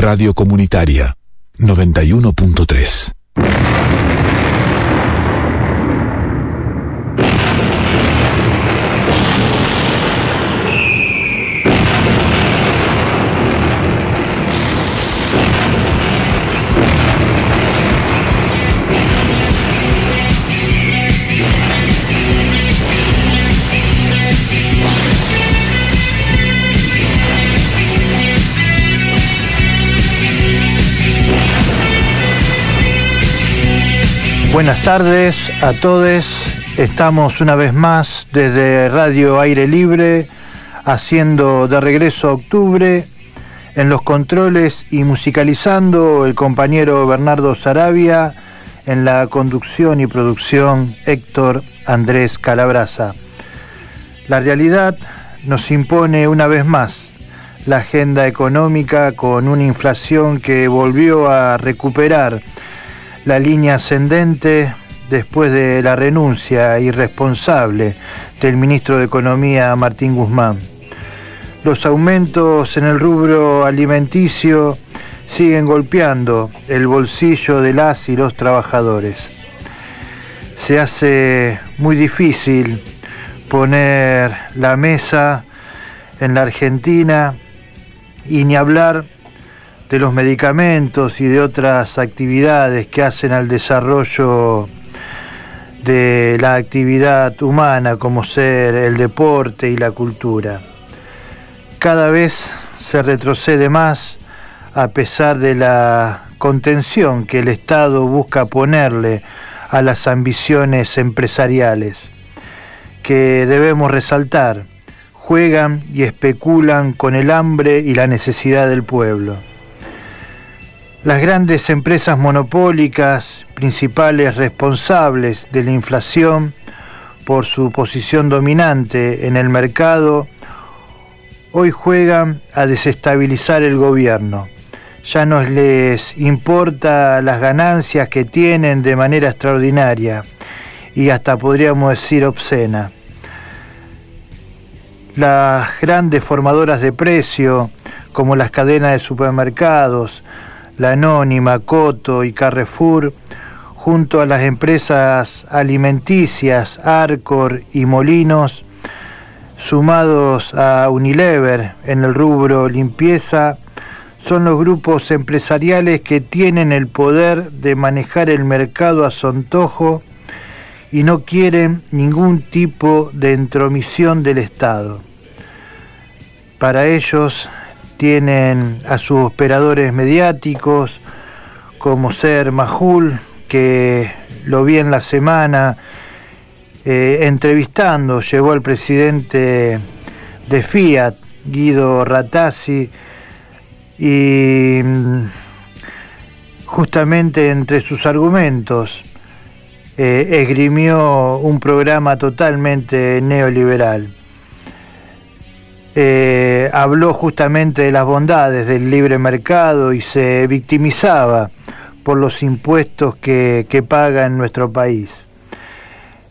Radio Comunitaria 91.3. Buenas tardes a todos. Estamos una vez más desde Radio Aire Libre haciendo de regreso a octubre en los controles y musicalizando el compañero Bernardo Sarabia en la conducción y producción Héctor Andrés Calabraza. La realidad nos impone una vez más la agenda económica con una inflación que volvió a recuperar la línea ascendente después de la renuncia irresponsable del ministro de Economía Martín Guzmán. Los aumentos en el rubro alimenticio siguen golpeando el bolsillo de las y los trabajadores. Se hace muy difícil poner la mesa en la Argentina y ni hablar de los medicamentos y de otras actividades que hacen al desarrollo de la actividad humana como ser el deporte y la cultura. Cada vez se retrocede más a pesar de la contención que el Estado busca ponerle a las ambiciones empresariales, que debemos resaltar, juegan y especulan con el hambre y la necesidad del pueblo. Las grandes empresas monopólicas, principales responsables de la inflación por su posición dominante en el mercado, hoy juegan a desestabilizar el gobierno. Ya no les importa las ganancias que tienen de manera extraordinaria y hasta podríamos decir obscena. Las grandes formadoras de precio, como las cadenas de supermercados, la Anónima, Coto y Carrefour, junto a las empresas alimenticias Arcor y Molinos, sumados a Unilever en el rubro limpieza, son los grupos empresariales que tienen el poder de manejar el mercado a su antojo y no quieren ningún tipo de entromisión del Estado. Para ellos tienen a sus operadores mediáticos, como ser Majul, que lo vi en la semana eh, entrevistando, llevó al presidente de Fiat, Guido Ratazzi, y mm, justamente entre sus argumentos eh, esgrimió un programa totalmente neoliberal. Eh, habló justamente de las bondades del libre mercado y se victimizaba por los impuestos que, que paga en nuestro país.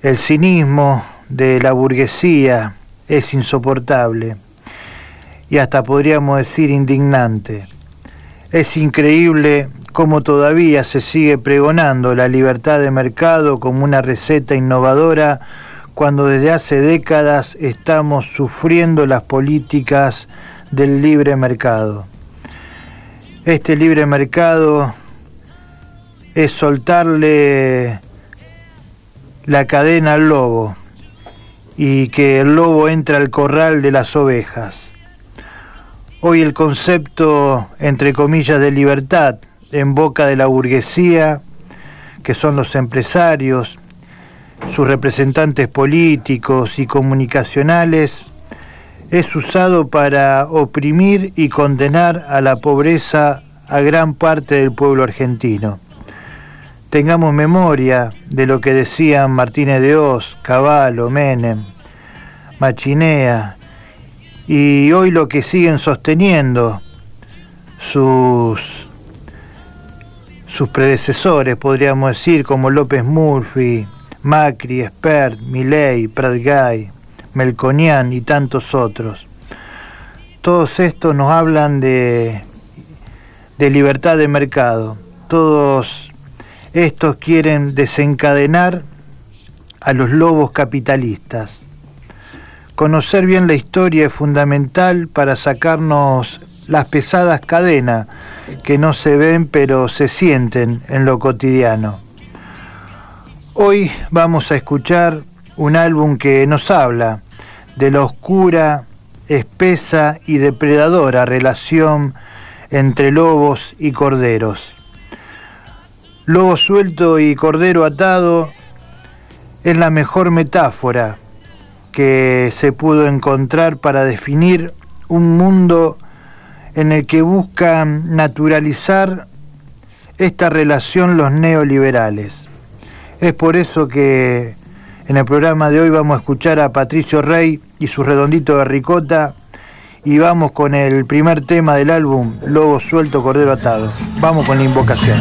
El cinismo de la burguesía es insoportable y hasta podríamos decir indignante. Es increíble cómo todavía se sigue pregonando la libertad de mercado como una receta innovadora cuando desde hace décadas estamos sufriendo las políticas del libre mercado. Este libre mercado es soltarle la cadena al lobo y que el lobo entra al corral de las ovejas. Hoy el concepto, entre comillas, de libertad en boca de la burguesía, que son los empresarios, sus representantes políticos y comunicacionales, es usado para oprimir y condenar a la pobreza a gran parte del pueblo argentino. Tengamos memoria de lo que decían Martínez de Oz, Caballo, Menem, Machinea, y hoy lo que siguen sosteniendo sus, sus predecesores, podríamos decir, como López Murphy, Macri, Espert, Milei, Pratgay, Melconian y tantos otros. Todos estos nos hablan de, de libertad de mercado. Todos estos quieren desencadenar a los lobos capitalistas. Conocer bien la historia es fundamental para sacarnos las pesadas cadenas que no se ven pero se sienten en lo cotidiano. Hoy vamos a escuchar un álbum que nos habla de la oscura, espesa y depredadora relación entre lobos y corderos. Lobo suelto y cordero atado es la mejor metáfora que se pudo encontrar para definir un mundo en el que buscan naturalizar esta relación los neoliberales. Es por eso que en el programa de hoy vamos a escuchar a Patricio Rey y su redondito de ricota y vamos con el primer tema del álbum Lobo Suelto, Cordero Atado. Vamos con la invocación.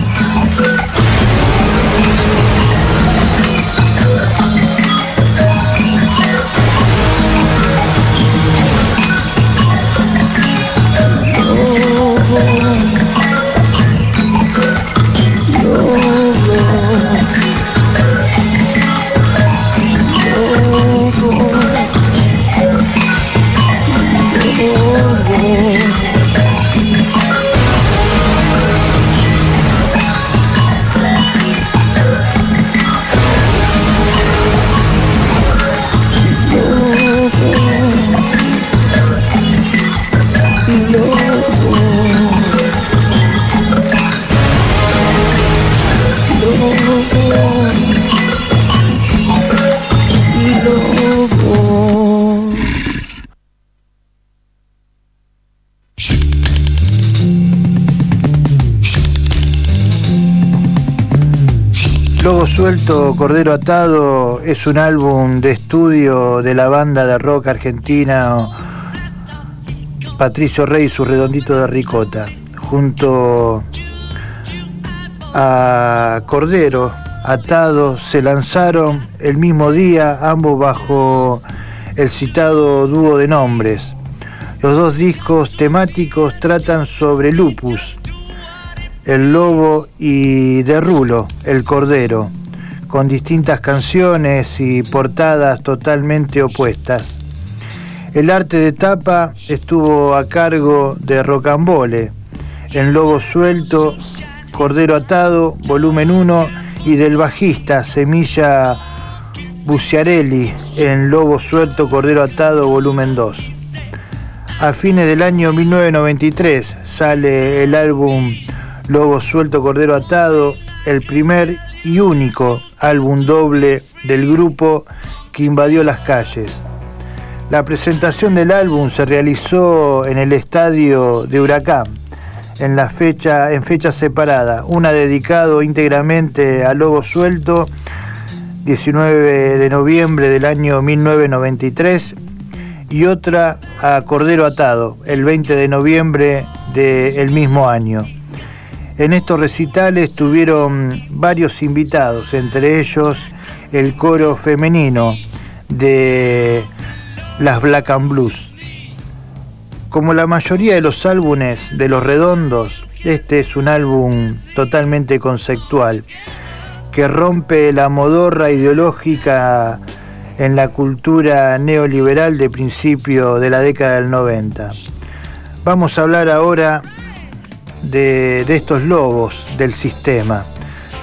Cordero Atado es un álbum de estudio de la banda de rock argentina Patricio Rey su redondito de ricota. Junto a Cordero Atado se lanzaron el mismo día, ambos bajo el citado dúo de nombres. Los dos discos temáticos tratan sobre lupus, el lobo y de Rulo, el cordero con distintas canciones y portadas totalmente opuestas. El arte de tapa estuvo a cargo de Rocambole, en Lobo Suelto, Cordero Atado, volumen 1, y del bajista Semilla Buciarelli, en Lobo Suelto, Cordero Atado, volumen 2. A fines del año 1993 sale el álbum Lobo Suelto, Cordero Atado, el primer y único álbum doble del grupo que invadió las calles. La presentación del álbum se realizó en el estadio de Huracán, en, la fecha, en fecha separada, una dedicado íntegramente a Lobo Suelto, 19 de noviembre del año 1993, y otra a Cordero Atado, el 20 de noviembre del mismo año. En estos recitales tuvieron varios invitados, entre ellos el coro femenino de las Black and Blues. Como la mayoría de los álbumes de Los Redondos, este es un álbum totalmente conceptual que rompe la modorra ideológica en la cultura neoliberal de principio de la década del 90. Vamos a hablar ahora de, estos lobos del sistema,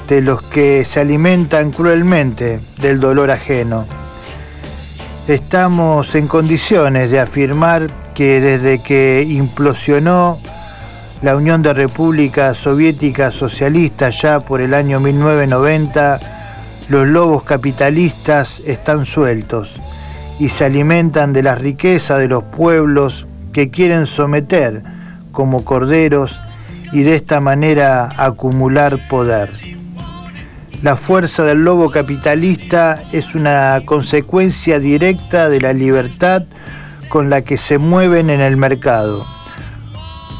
de los que se alimentan cruelmente del dolor ajeno. Estamos en condiciones de afirmar que desde que implosionó la Unión de Repúblicas Soviéticas Socialistas ya por el año 1990, los lobos capitalistas están sueltos y se alimentan de la riqueza de los pueblos que quieren someter como corderos y de esta manera acumular poder. La fuerza del lobo capitalista es una consecuencia directa de la libertad con la que se mueven en el mercado.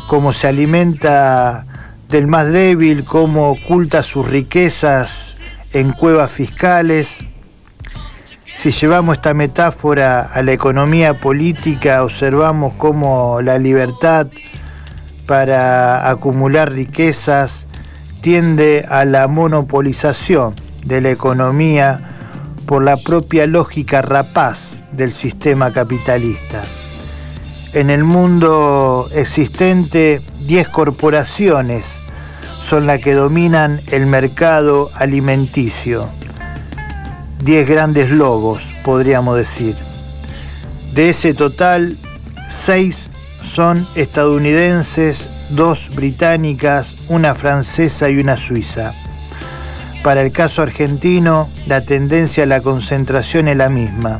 Cómo se alimenta del más débil, cómo oculta sus riquezas en cuevas fiscales. Si llevamos esta metáfora a la economía política, observamos cómo la libertad para acumular riquezas tiende a la monopolización de la economía por la propia lógica rapaz del sistema capitalista. En el mundo existente, 10 corporaciones son las que dominan el mercado alimenticio. 10 grandes lobos, podríamos decir. De ese total, 6 son estadounidenses, 2 británicas, una francesa y una suiza. Para el caso argentino, la tendencia a la concentración es la misma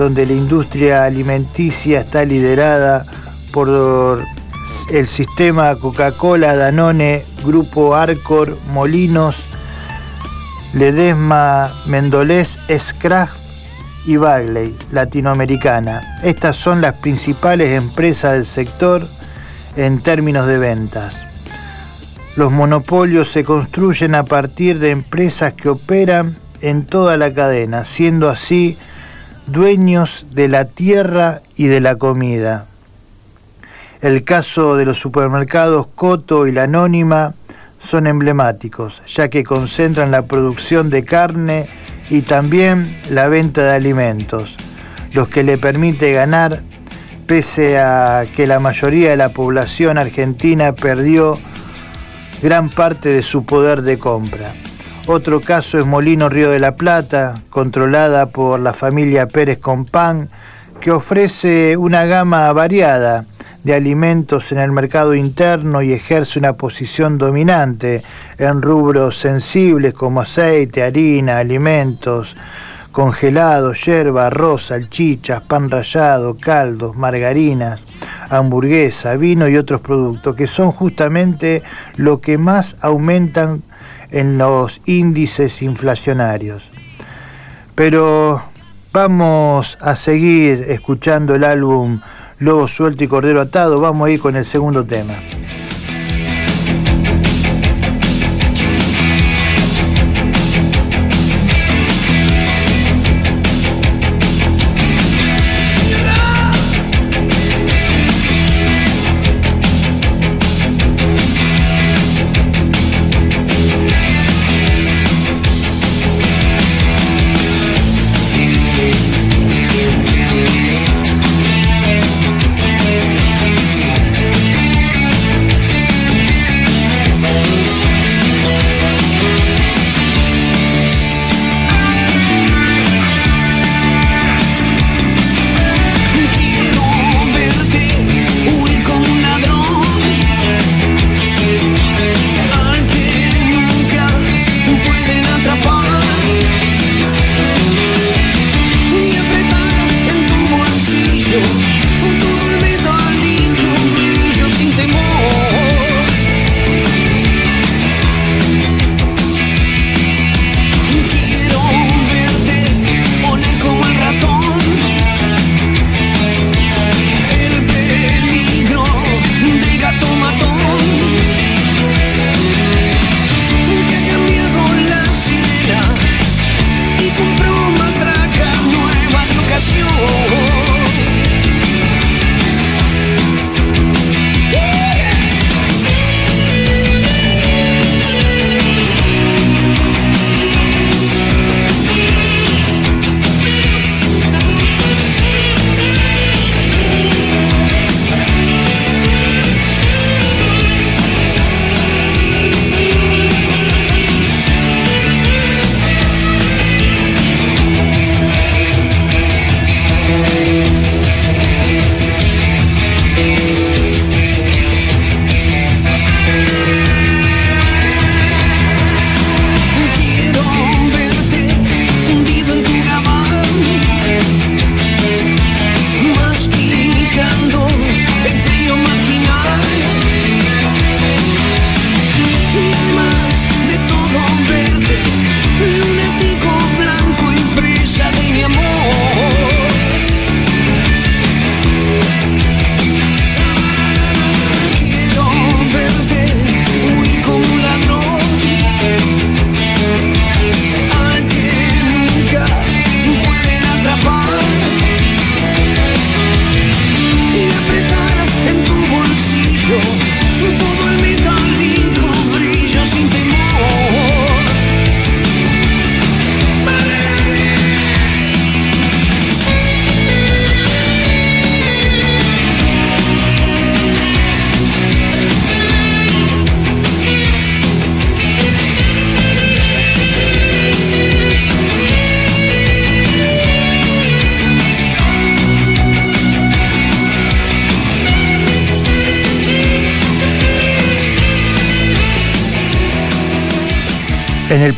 donde la industria alimenticia está liderada por el sistema Coca-Cola, Danone, Grupo Arcor, Molinos, Ledesma, Mendolés, Scraft y Bagley, latinoamericana. Estas son las principales empresas del sector en términos de ventas. Los monopolios se construyen a partir de empresas que operan en toda la cadena, siendo así dueños de la tierra y de la comida. El caso de los supermercados Coto y la Anónima son emblemáticos, ya que concentran la producción de carne y también la venta de alimentos, los que le permite ganar pese a que la mayoría de la población argentina perdió gran parte de su poder de compra. Otro caso es Molino Río de la Plata, controlada por la familia Pérez Compán, que ofrece una gama variada de alimentos en el mercado interno y ejerce una posición dominante en rubros sensibles como aceite, harina, alimentos, congelados, yerba, arroz, salchichas, pan rallado, caldos, margarinas, hamburguesa, vino y otros productos, que son justamente lo que más aumentan en los índices inflacionarios. Pero vamos a seguir escuchando el álbum Lobo Suelto y Cordero Atado. Vamos a ir con el segundo tema.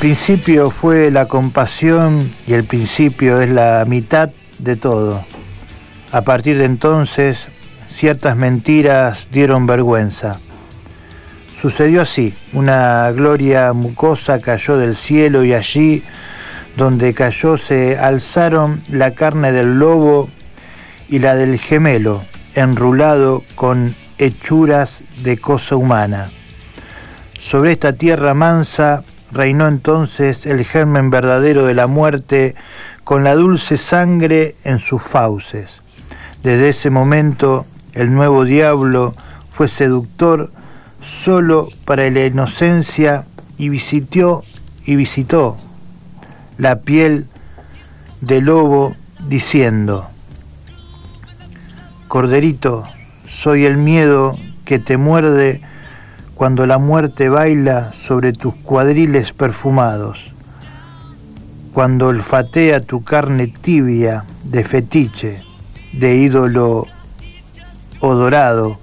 Principio fue la compasión y el principio es la mitad de todo. A partir de entonces, ciertas mentiras dieron vergüenza. Sucedió así, una gloria mucosa cayó del cielo y allí donde cayó se alzaron la carne del lobo y la del gemelo, enrulado con hechuras de cosa humana. Sobre esta tierra mansa reinó entonces el germen verdadero de la muerte con la dulce sangre en sus fauces. Desde ese momento el nuevo diablo fue seductor solo para la inocencia y visitó y visitó la piel del lobo diciendo, Corderito, soy el miedo que te muerde cuando la muerte baila sobre tus cuadriles perfumados, cuando olfatea tu carne tibia de fetiche, de ídolo odorado,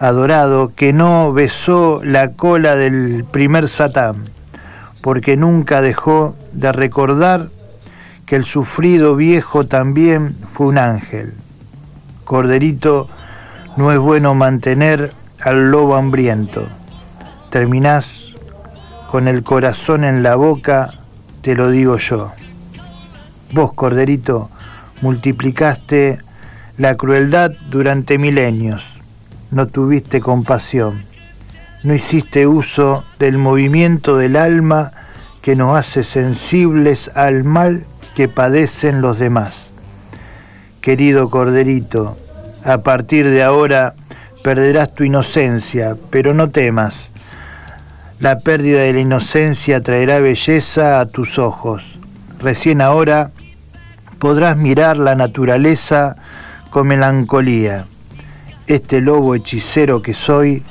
adorado, que no besó la cola del primer Satán, porque nunca dejó de recordar que el sufrido viejo también fue un ángel. Corderito, no es bueno mantener al lobo hambriento. Terminás con el corazón en la boca, te lo digo yo. Vos, Corderito, multiplicaste la crueldad durante milenios. No tuviste compasión. No hiciste uso del movimiento del alma que nos hace sensibles al mal que padecen los demás. Querido Corderito, a partir de ahora perderás tu inocencia, pero no temas. La pérdida de la inocencia traerá belleza a tus ojos. Recién ahora podrás mirar la naturaleza con melancolía. Este lobo hechicero que soy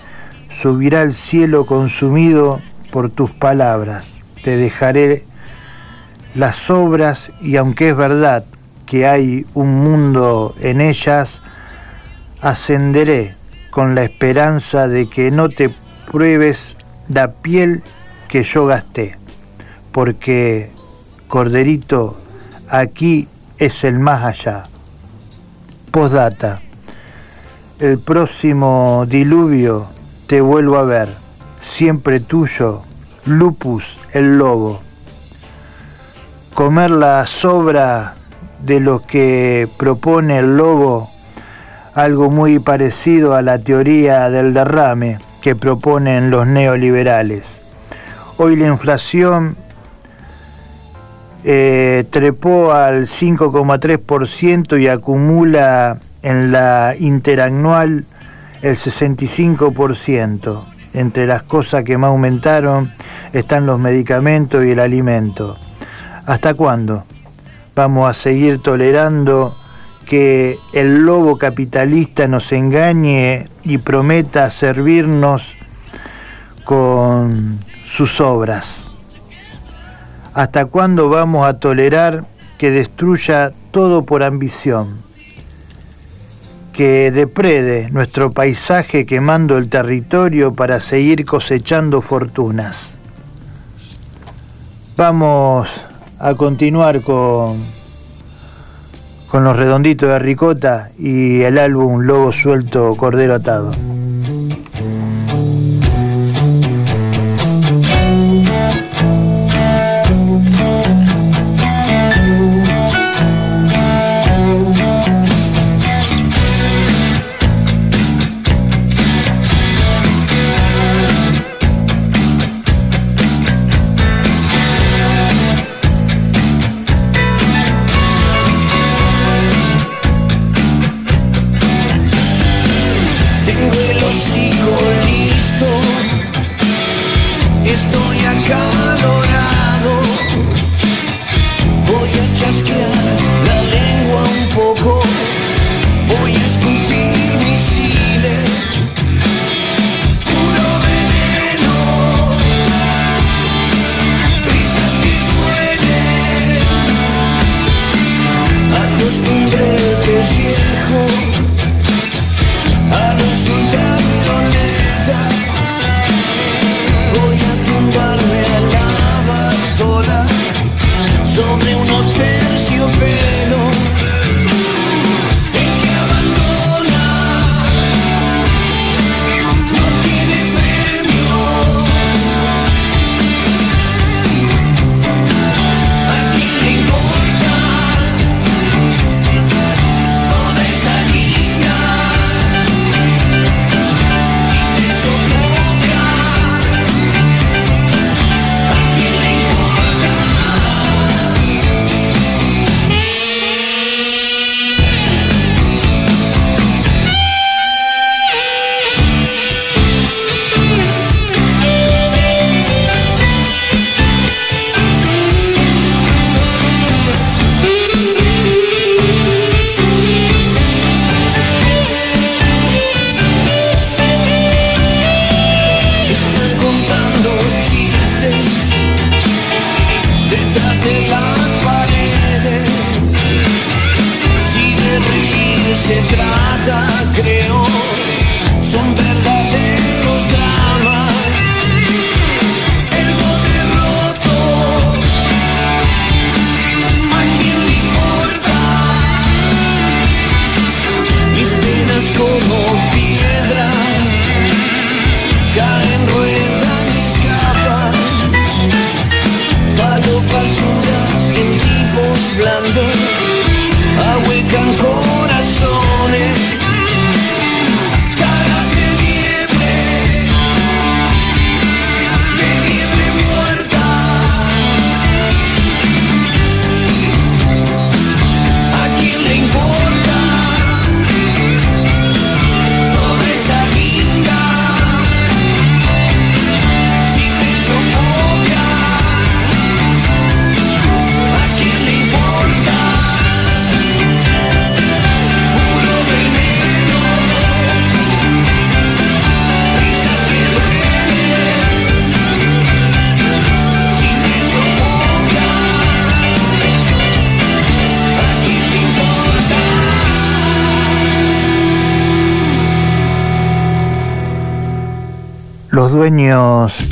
subirá al cielo consumido por tus palabras. Te dejaré las obras y aunque es verdad que hay un mundo en ellas, ascenderé con la esperanza de que no te pruebes la piel que yo gasté, porque, Corderito, aquí es el más allá. Postdata. El próximo diluvio te vuelvo a ver, siempre tuyo, Lupus el lobo. Comer la sobra de lo que propone el lobo algo muy parecido a la teoría del derrame que proponen los neoliberales. Hoy la inflación eh, trepó al 5,3% y acumula en la interanual el 65%. Entre las cosas que más aumentaron están los medicamentos y el alimento. ¿Hasta cuándo vamos a seguir tolerando que el lobo capitalista nos engañe y prometa servirnos con sus obras. ¿Hasta cuándo vamos a tolerar que destruya todo por ambición? Que deprede nuestro paisaje quemando el territorio para seguir cosechando fortunas. Vamos a continuar con con los redonditos de ricota y el álbum Lobo Suelto, Cordero Atado.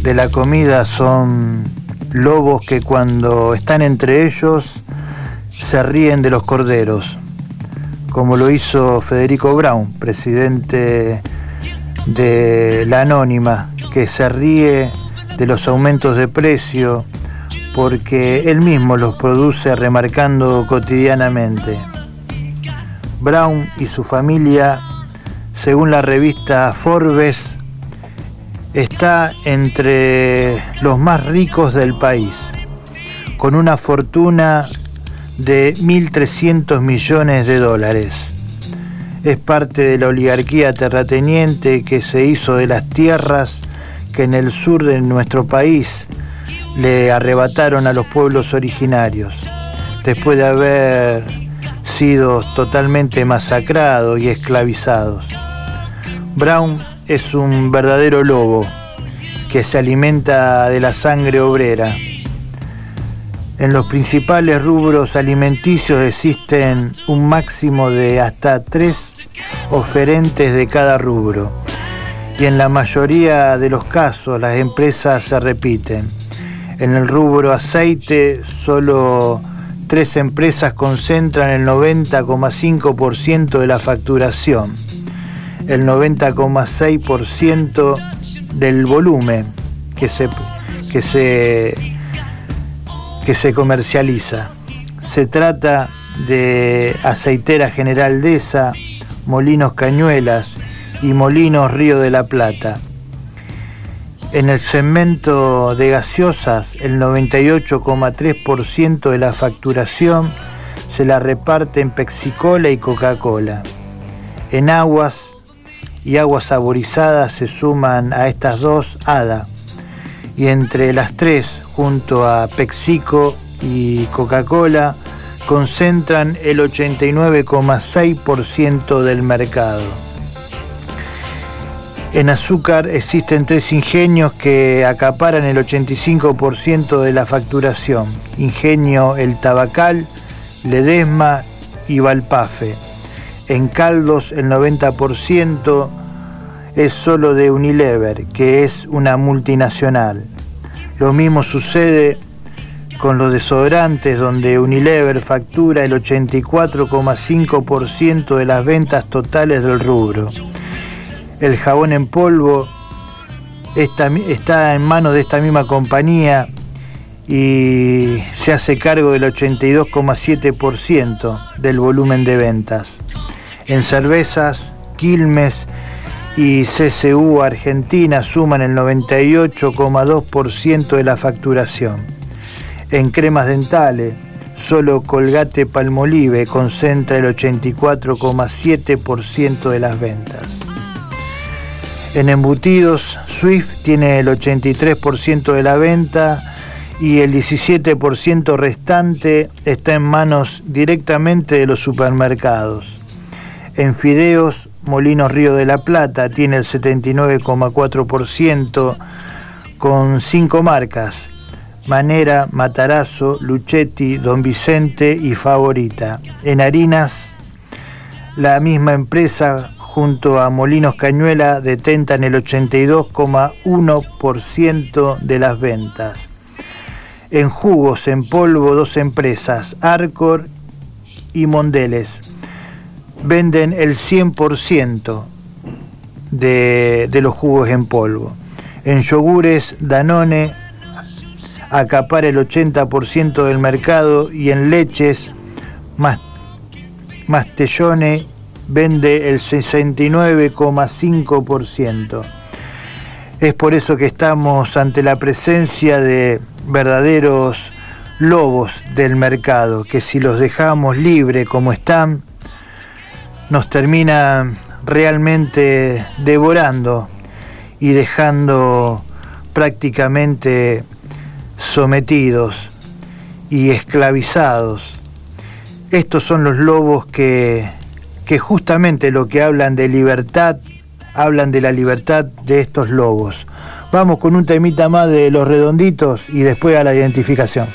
De la comida son lobos que cuando están entre ellos se ríen de los corderos, como lo hizo Federico Brown, presidente de la Anónima, que se ríe de los aumentos de precio porque él mismo los produce remarcando cotidianamente. Brown y su familia, según la revista Forbes, está entre los más ricos del país, con una fortuna de 1.300 millones de dólares. Es parte de la oligarquía terrateniente que se hizo de las tierras que en el sur de nuestro país le arrebataron a los pueblos originarios, después de haber sido totalmente masacrados y esclavizados. Brown es un verdadero lobo que se alimenta de la sangre obrera. En los principales rubros alimenticios existen un máximo de hasta tres oferentes de cada rubro y en la mayoría de los casos las empresas se repiten. En el rubro aceite solo tres empresas concentran el 90,5% de la facturación el 90,6% del volumen que se, que, se, que se comercializa. Se trata de Aceitera General Deza, Molinos Cañuelas y Molinos Río de la Plata. En el segmento de gaseosas, el 98,3% de la facturación se la reparte en Pexicola y Coca-Cola. En aguas, y aguas saborizadas se suman a estas dos ADA. Y entre las tres, junto a Pexico y Coca-Cola, concentran el 89,6% del mercado. En azúcar existen tres ingenios que acaparan el 85% de la facturación. Ingenio El Tabacal, Ledesma y Valpafe en caldos el 90% es solo de Unilever, que es una multinacional. Lo mismo sucede con los desodorantes, donde Unilever factura el 84,5% de las ventas totales del rubro. El jabón en polvo está en manos de esta misma compañía y se hace cargo del 82,7% del volumen de ventas en cervezas, Quilmes y CCU Argentina suman el 98,2% de la facturación. En cremas dentales, solo Colgate Palmolive concentra el 84,7% de las ventas. En embutidos, Swift tiene el 83% de la venta y el 17% restante está en manos directamente de los supermercados. En fideos, Molinos Río de la Plata tiene el 79,4% con cinco marcas, Manera, Matarazo, Luchetti, Don Vicente y Favorita. En harinas, La misma empresa junto a Molinos Cañuela detentan el 82,1% de las ventas. En jugos en polvo, dos empresas, Arcor y Mondeles, venden el 100% de, de los jugos en polvo. En yogures, Danone acapara el 80% del mercado y en leches, Mastellone vende el 69,5%. Es por eso que estamos ante la presencia de verdaderos lobos del mercado, que si los dejamos libres como están, nos terminan realmente devorando y dejando prácticamente sometidos y esclavizados. Estos son los lobos que que justamente lo que hablan de libertad, hablan de la libertad de estos lobos. Vamos con un temita más de los redonditos y después a la identificación.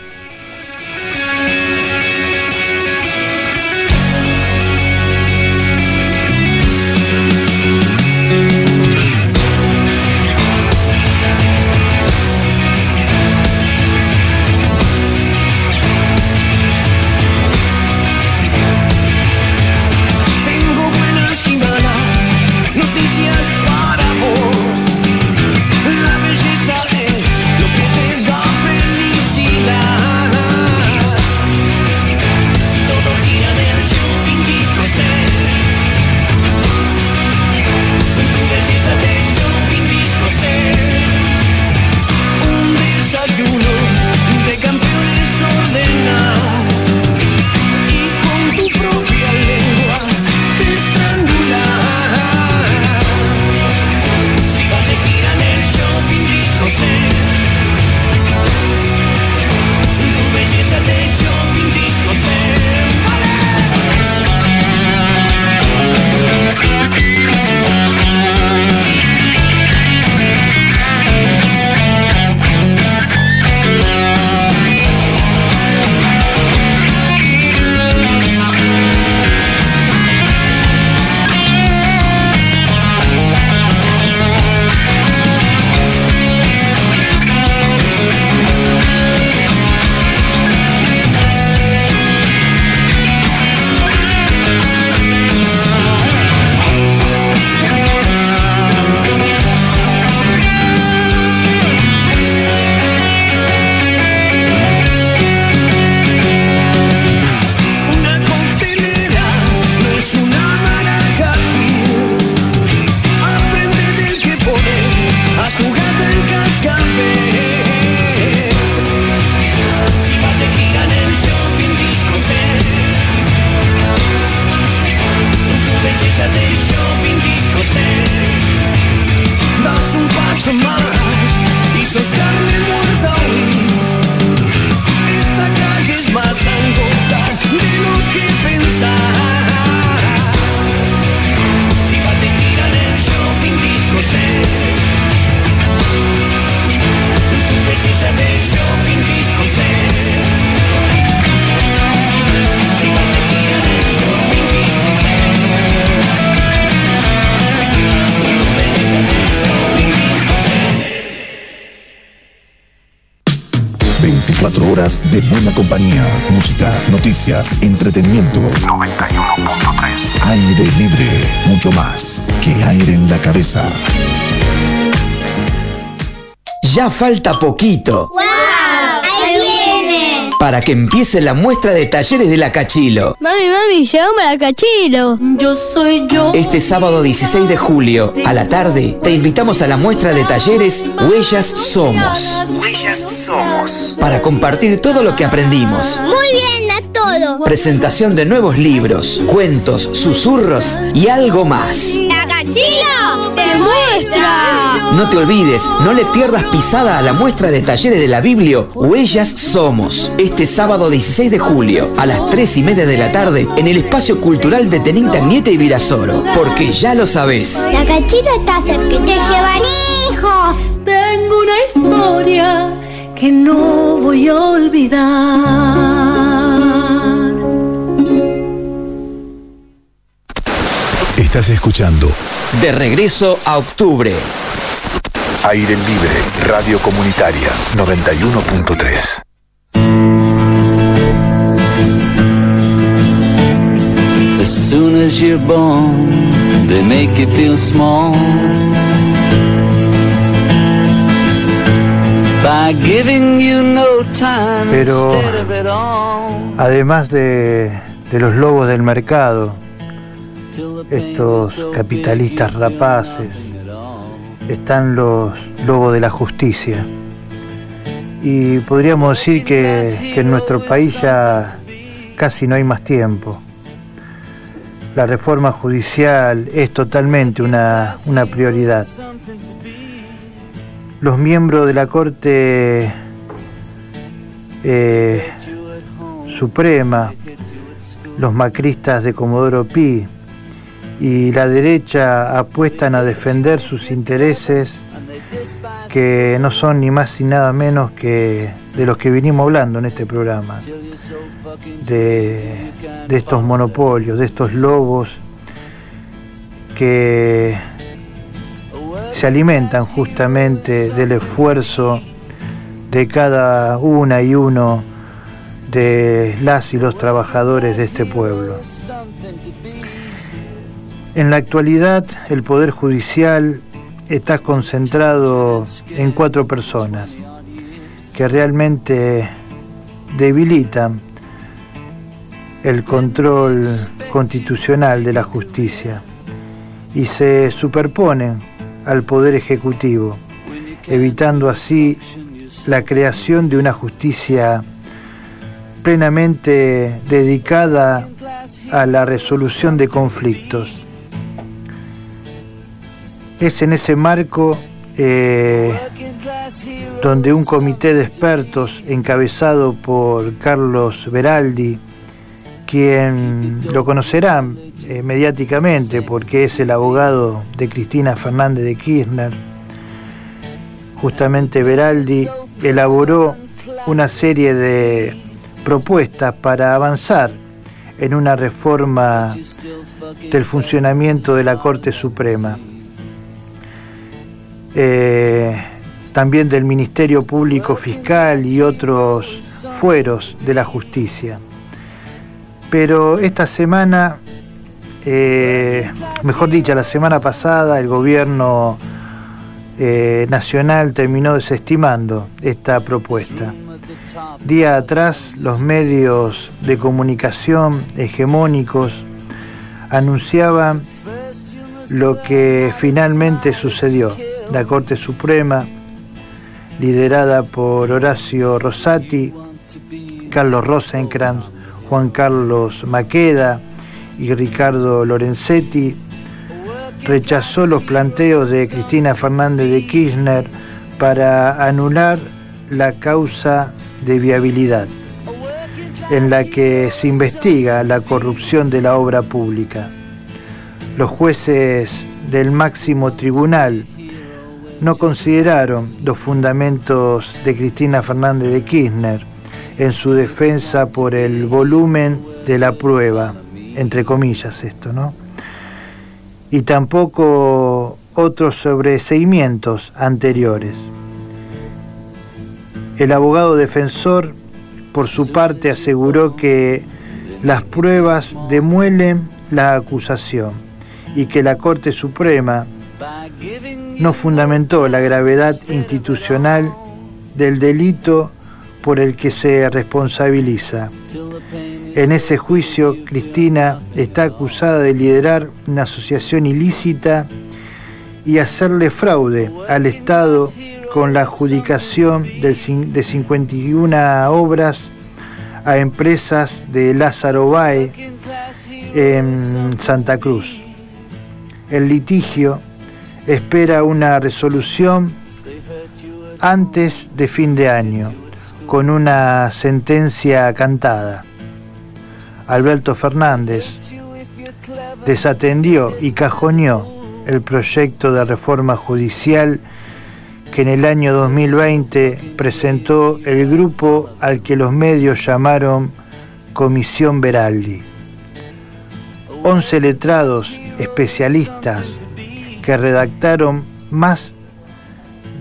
Noticias, entretenimiento. 91.3. Aire libre, mucho más que aire en la cabeza. Ya falta poquito para que empiece la muestra de talleres de la Cachilo. Mami, mami, llegamos a la Cachilo. Yo soy yo. Este sábado 16 de julio, a la tarde, te invitamos a la muestra de talleres Huellas Somos. Huellas Somos. Para compartir todo lo que aprendimos. Muy bien. Presentación de nuevos libros, cuentos, susurros y algo más. ¡La Cachilo! ¡Te muestra! No te olvides, no le pierdas pisada a la muestra de talleres de la Biblia Huellas Somos, este sábado 16 de julio a las 3 y media de la tarde en el espacio cultural de Teninte Agniete y Virasoro, porque ya lo sabes. La cachita está cerca, te llevan hijos. Tengo una historia que no voy a olvidar. Estás escuchando De regreso a octubre. Aire Libre, Radio Comunitaria 91.3. As soon as you're born, they make you feel small. By giving you no time Pero- instead of it all. Además de, de los lobos del mercado, estos capitalistas rapaces, están los lobos de la justicia. Y podríamos decir que, que en nuestro país ya casi no hay más tiempo. La reforma judicial es totalmente una, una prioridad. Los miembros de la Corte eh, Suprema, los macristas de Comodoro Pi y la derecha apuestan a defender sus intereses que no son ni más ni nada menos que de los que vinimos hablando en este programa, de, de estos monopolios, de estos lobos que se alimentan justamente del esfuerzo de cada una y uno de las y los trabajadores de este pueblo. En la actualidad, el Poder Judicial está concentrado en cuatro personas que realmente debilitan el control constitucional de la justicia y se superponen al Poder Ejecutivo, evitando así la creación de una justicia plenamente dedicada a la resolución de conflictos. Es en ese marco eh, donde un comité de expertos encabezado por Carlos Beraldi, quien lo conocerán eh, mediáticamente porque es el abogado de Cristina Fernández de Kirchner, justamente Beraldi elaboró una serie de propuestas para avanzar en una reforma del funcionamiento de la Corte Suprema. Eh, también del Ministerio Público Fiscal y otros fueros de la justicia. Pero esta semana, eh, mejor dicha, la semana pasada, el gobierno eh, nacional terminó desestimando esta propuesta. Día atrás, los medios de comunicación hegemónicos anunciaban lo que finalmente sucedió. La Corte Suprema, liderada por Horacio Rosati, Carlos Rosenkrantz, Juan Carlos Maqueda y Ricardo Lorenzetti, rechazó los planteos de Cristina Fernández de Kirchner para anular la causa de viabilidad, en la que se investiga la corrupción de la obra pública. Los jueces del máximo tribunal no consideraron los fundamentos de Cristina Fernández de Kirchner en su defensa por el volumen de la prueba, entre comillas esto, ¿no? Y tampoco otros sobreseimientos anteriores. El abogado defensor, por su parte, aseguró que las pruebas demuelen la acusación y que la Corte Suprema no fundamentó la gravedad institucional del delito por el que se responsabiliza. En ese juicio, Cristina está acusada de liderar una asociación ilícita y hacerle fraude al Estado con la adjudicación de 51 obras a empresas de Lázaro Báez en Santa Cruz. El litigio espera una resolución antes de fin de año, con una sentencia cantada. Alberto Fernández desatendió y cajoneó el proyecto de reforma judicial que en el año 2020 presentó el grupo al que los medios llamaron Comisión Beraldi. 11 letrados especialistas que redactaron más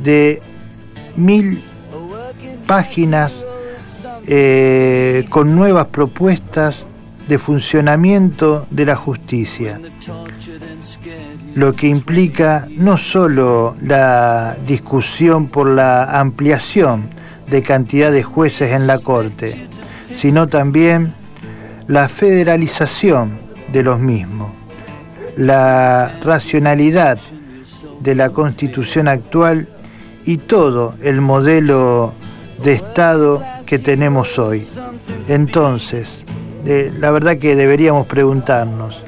de mil páginas eh, con nuevas propuestas de funcionamiento de la justicia, lo que implica no solo la discusión por la ampliación de cantidad de jueces en la Corte, sino también la federalización de los mismos, la racionalidad de la constitución actual y todo el modelo de Estado que tenemos hoy. Entonces, la verdad que deberíamos preguntarnos,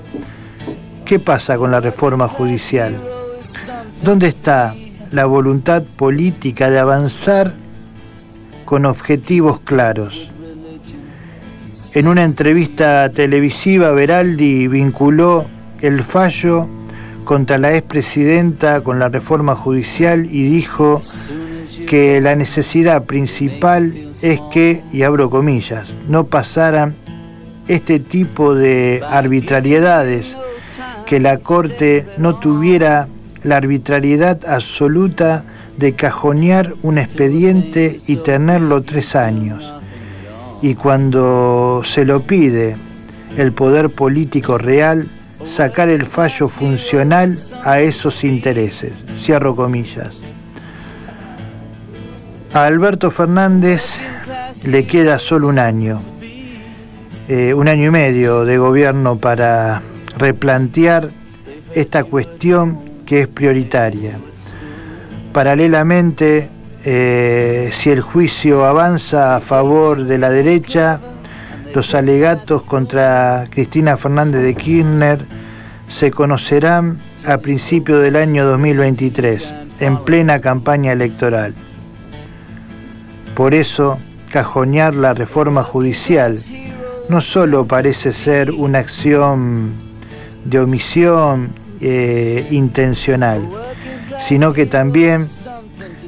¿qué pasa con la reforma judicial? ¿Dónde está la voluntad política de avanzar con objetivos claros? En una entrevista televisiva, Veraldi vinculó el fallo contra la expresidenta con la reforma judicial y dijo que la necesidad principal es que, y abro comillas, no pasaran este tipo de arbitrariedades, que la Corte no tuviera la arbitrariedad absoluta de cajonear un expediente y tenerlo tres años. Y cuando se lo pide el poder político real, sacar el fallo funcional a esos intereses. Cierro comillas. A Alberto Fernández le queda solo un año, eh, un año y medio de gobierno para replantear esta cuestión que es prioritaria. Paralelamente, eh, si el juicio avanza a favor de la derecha, los alegatos contra Cristina Fernández de Kirchner se conocerán a principios del año 2023, en plena campaña electoral. Por eso, cajonear la reforma judicial no solo parece ser una acción de omisión eh, intencional, sino que también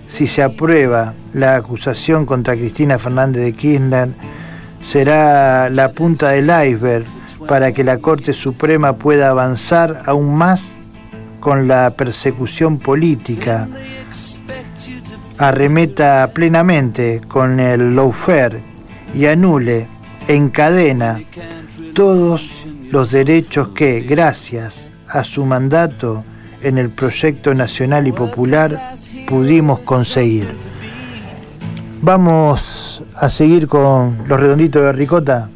si se aprueba la acusación contra Cristina Fernández de Kirchner, será la punta del iceberg para que la Corte Suprema pueda avanzar aún más con la persecución política, arremeta plenamente con el lawfare y anule en cadena todos los derechos que, gracias a su mandato en el proyecto nacional y popular, pudimos conseguir. Vamos a seguir con los redonditos de ricota.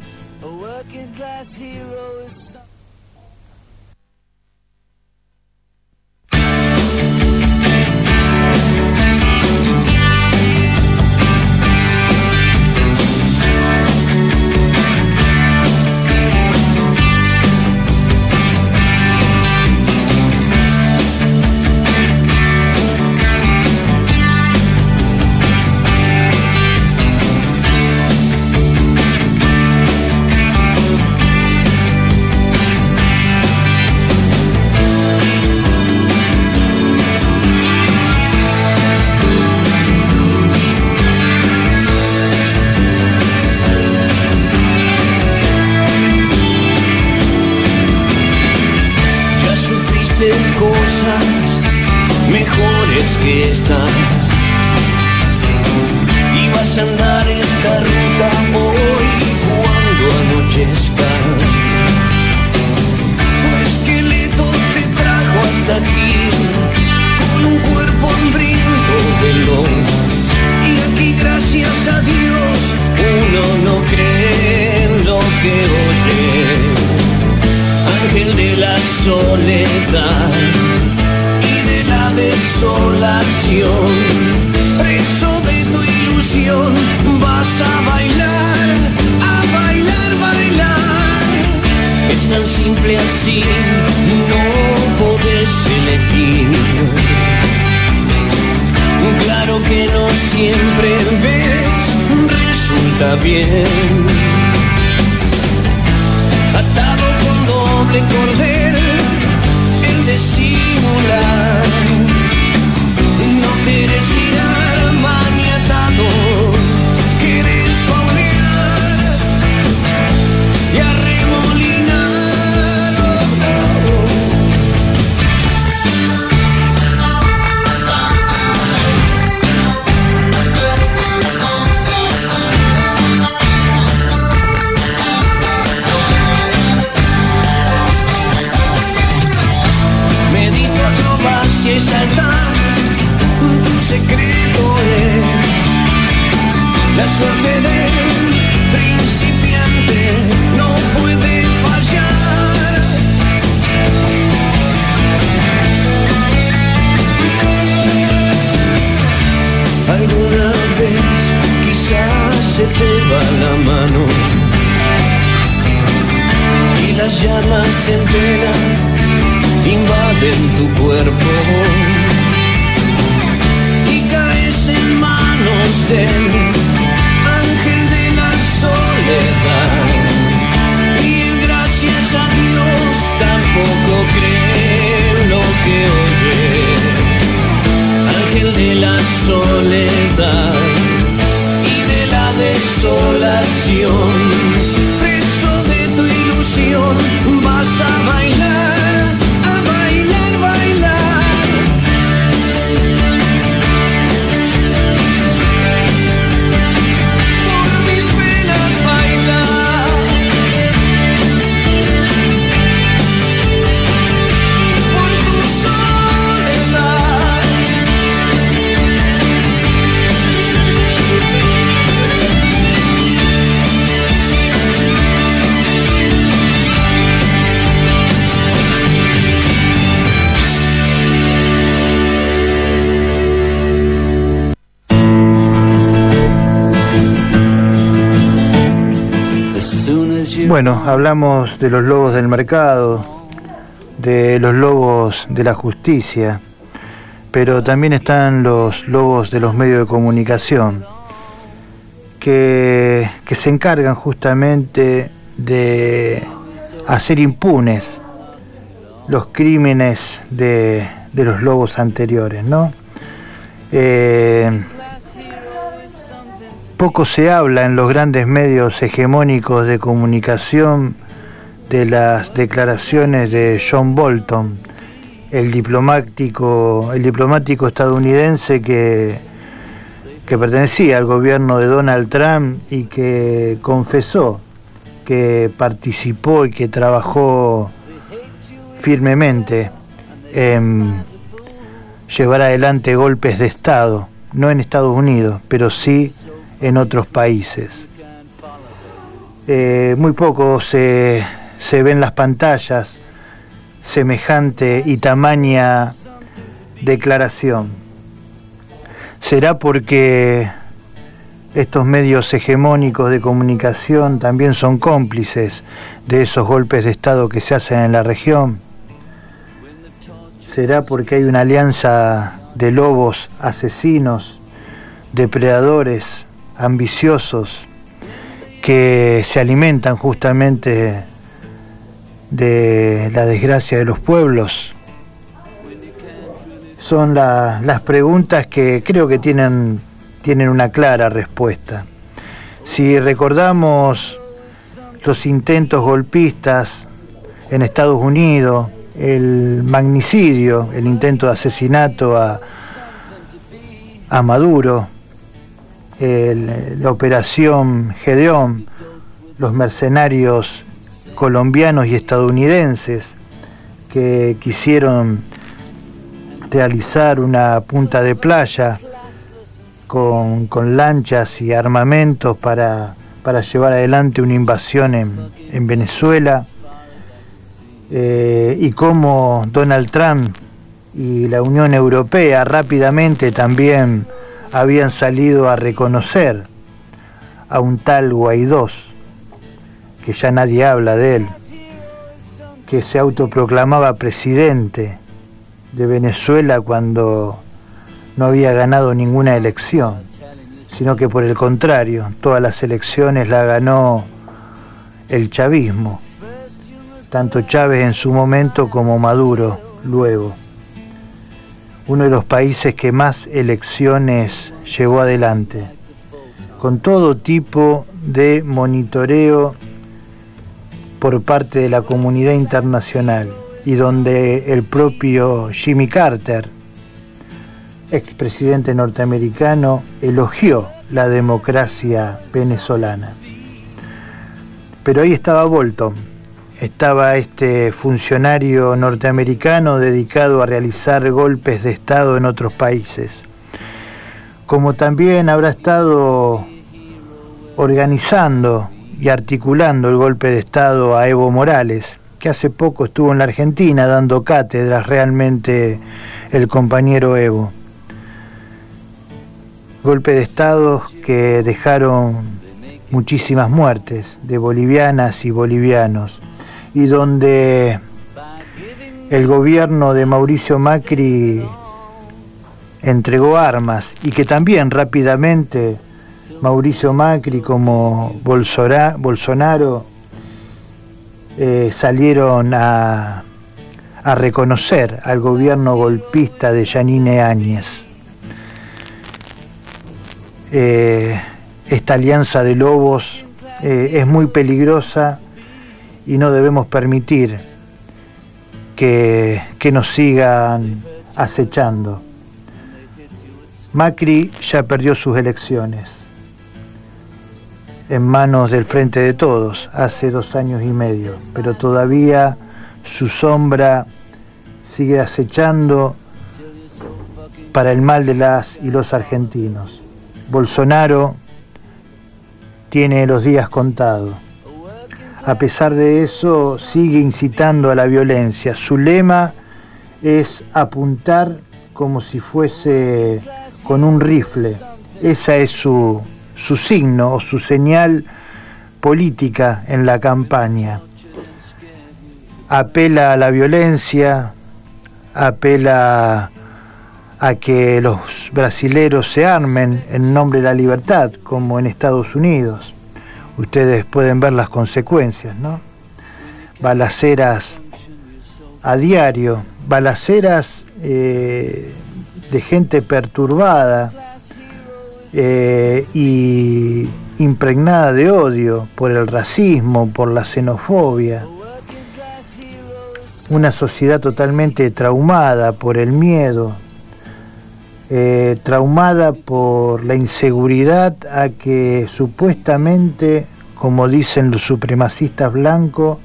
Preso de tu ilusión, vas a bailar, a bailar, bailar. Es tan simple así, no podés elegir. Claro que no siempre ves, resulta bien. Atado con doble cordel Bueno, hablamos de los lobos del mercado, de los lobos de la justicia, pero también están los lobos de los medios de comunicación, que, se encargan justamente de hacer impunes los crímenes de, de los lobos anteriores, ¿no? Eh, poco se habla en los grandes medios hegemónicos de comunicación de las declaraciones de John Bolton, el diplomático, el diplomático estadounidense que, que pertenecía al gobierno de Donald Trump y que confesó que participó y que trabajó firmemente en llevar adelante golpes de Estado, no en Estados Unidos, pero sí en otros países. Eh, muy poco se, se ve en las pantallas semejante y tamaña declaración. ¿Será porque estos medios hegemónicos de comunicación también son cómplices de esos golpes de Estado que se hacen en la región? ¿Será porque hay una alianza de lobos asesinos, depredadores, ambiciosos, que se alimentan justamente de la desgracia de los pueblos? Son la- las preguntas que creo que tienen, tienen una clara respuesta. Si recordamos los intentos golpistas en Estados Unidos, el magnicidio, el intento de asesinato a, a Maduro, la operación Gedeón, los mercenarios colombianos y estadounidenses que quisieron realizar una punta de playa con, con lanchas y armamentos para, para llevar adelante una invasión en, en Venezuela eh, y cómo Donald Trump y la Unión Europea rápidamente también habían salido a reconocer a un tal Guaidó, que ya nadie habla de él, que se autoproclamaba presidente de Venezuela cuando no había ganado ninguna elección, sino que por el contrario, todas las elecciones la ganó el chavismo, tanto Chávez en su momento como Maduro luego. Uno de los países que más elecciones llevó adelante, con todo tipo de monitoreo por parte de la comunidad internacional y donde el propio Jimmy Carter, expresidente norteamericano, elogió la democracia venezolana. Pero ahí estaba Bolton, estaba este funcionario norteamericano dedicado a realizar golpes de Estado en otros países, como también habrá estado organizando y articulando el golpe de Estado a Evo Morales, que hace poco estuvo en la Argentina dando cátedras realmente el compañero Evo. golpe de Estado que dejaron muchísimas muertes de bolivianas y bolivianos y donde el gobierno de Mauricio Macri entregó armas y que también rápidamente Mauricio Macri como Bolsonaro eh, salieron a, reconocer al gobierno golpista de Yanine Áñez. Eh, esta alianza de lobos eh, es muy peligrosa y no debemos permitir que, que nos sigan acechando. Macri ya perdió sus elecciones en manos del Frente de Todos hace dos años y medio, pero todavía su sombra sigue acechando para el mal de las y los argentinos. Bolsonaro tiene los días contados. A pesar de eso, sigue incitando a la violencia. Su lema es apuntar como si fuese con un rifle. Esa es su, su signo o su señal política en la campaña. Apela a la violencia, apela a que los brasileros se armen en nombre de la libertad, como en Estados Unidos. Ustedes pueden ver las consecuencias, ¿no? Balaceras a diario, balaceras eh, de gente perturbada, eh, y impregnada de odio por el racismo, por la xenofobia. Una sociedad totalmente traumada por el miedo, eh, traumada por la inseguridad a que supuestamente, como dicen los supremacistas blancos,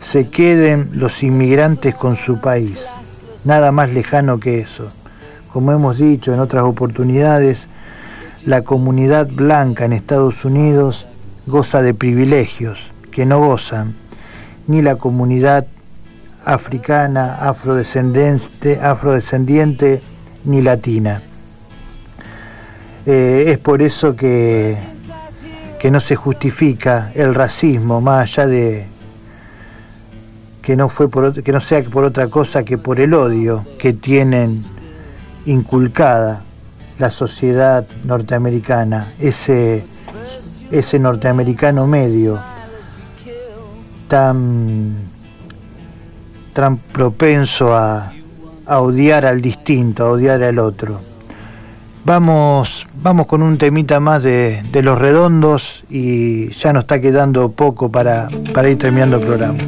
se queden los inmigrantes con su país. Nada más lejano que eso. Como hemos dicho en otras oportunidades, la comunidad blanca en Estados Unidos goza de privilegios que no gozan ni la comunidad africana, afrodescendiente, afrodescendiente ni latina. Eh, es por eso que, que no se justifica el racismo más allá de que no, fue por, que no sea por otra cosa que por el odio que tienen inculcada la sociedad norteamericana, ese, ese norteamericano medio tan, tan propenso a, odiar al distinto, a odiar al otro. Vamos, vamos con un temita más de, de los redondos y ya nos está quedando poco para, para ir terminando el programa.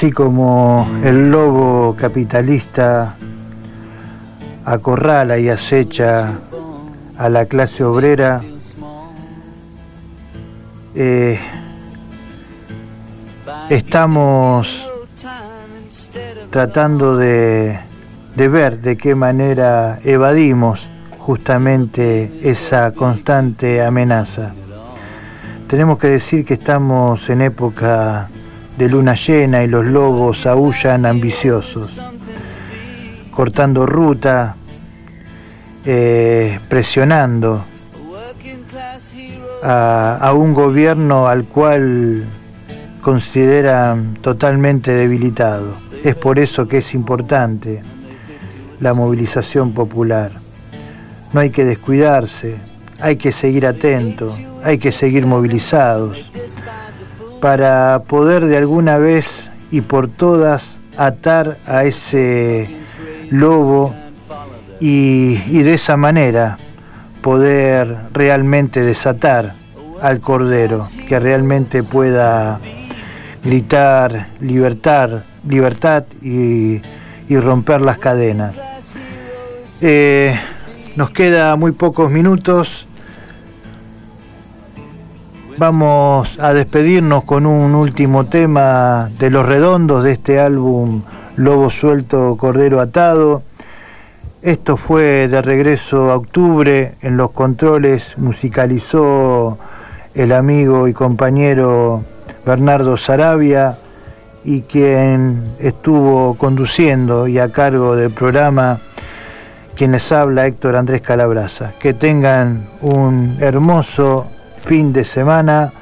Así como el lobo capitalista acorrala y acecha a la clase obrera, eh, estamos tratando de, de ver de qué manera evadimos justamente esa constante amenaza. Tenemos que decir que estamos en época de luna llena y los lobos aullan ambiciosos, cortando ruta, eh, presionando a, a un gobierno al cual consideran totalmente debilitado. Es por eso que es importante la movilización popular. No hay que descuidarse, hay que seguir atentos, hay que seguir movilizados para poder de alguna vez y por todas atar a ese lobo y, de esa manera poder realmente desatar al cordero, que realmente pueda gritar libertad, libertad y, romper las cadenas. Eh, nos queda muy pocos minutos Vamos a despedirnos con un último tema de los redondos de este álbum Lobo Suelto, Cordero Atado. Esto fue de regreso a octubre, en los controles musicalizó el amigo y compañero Bernardo Sarabia y quien estuvo conduciendo y a cargo del programa quien les habla Héctor Andrés Calabraza. Que tengan un hermoso fin de semana.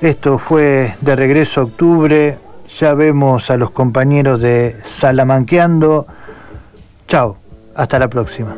Esto fue de regreso a octubre. Ya vemos a los compañeros de Salamanqueando. Chao, hasta la próxima.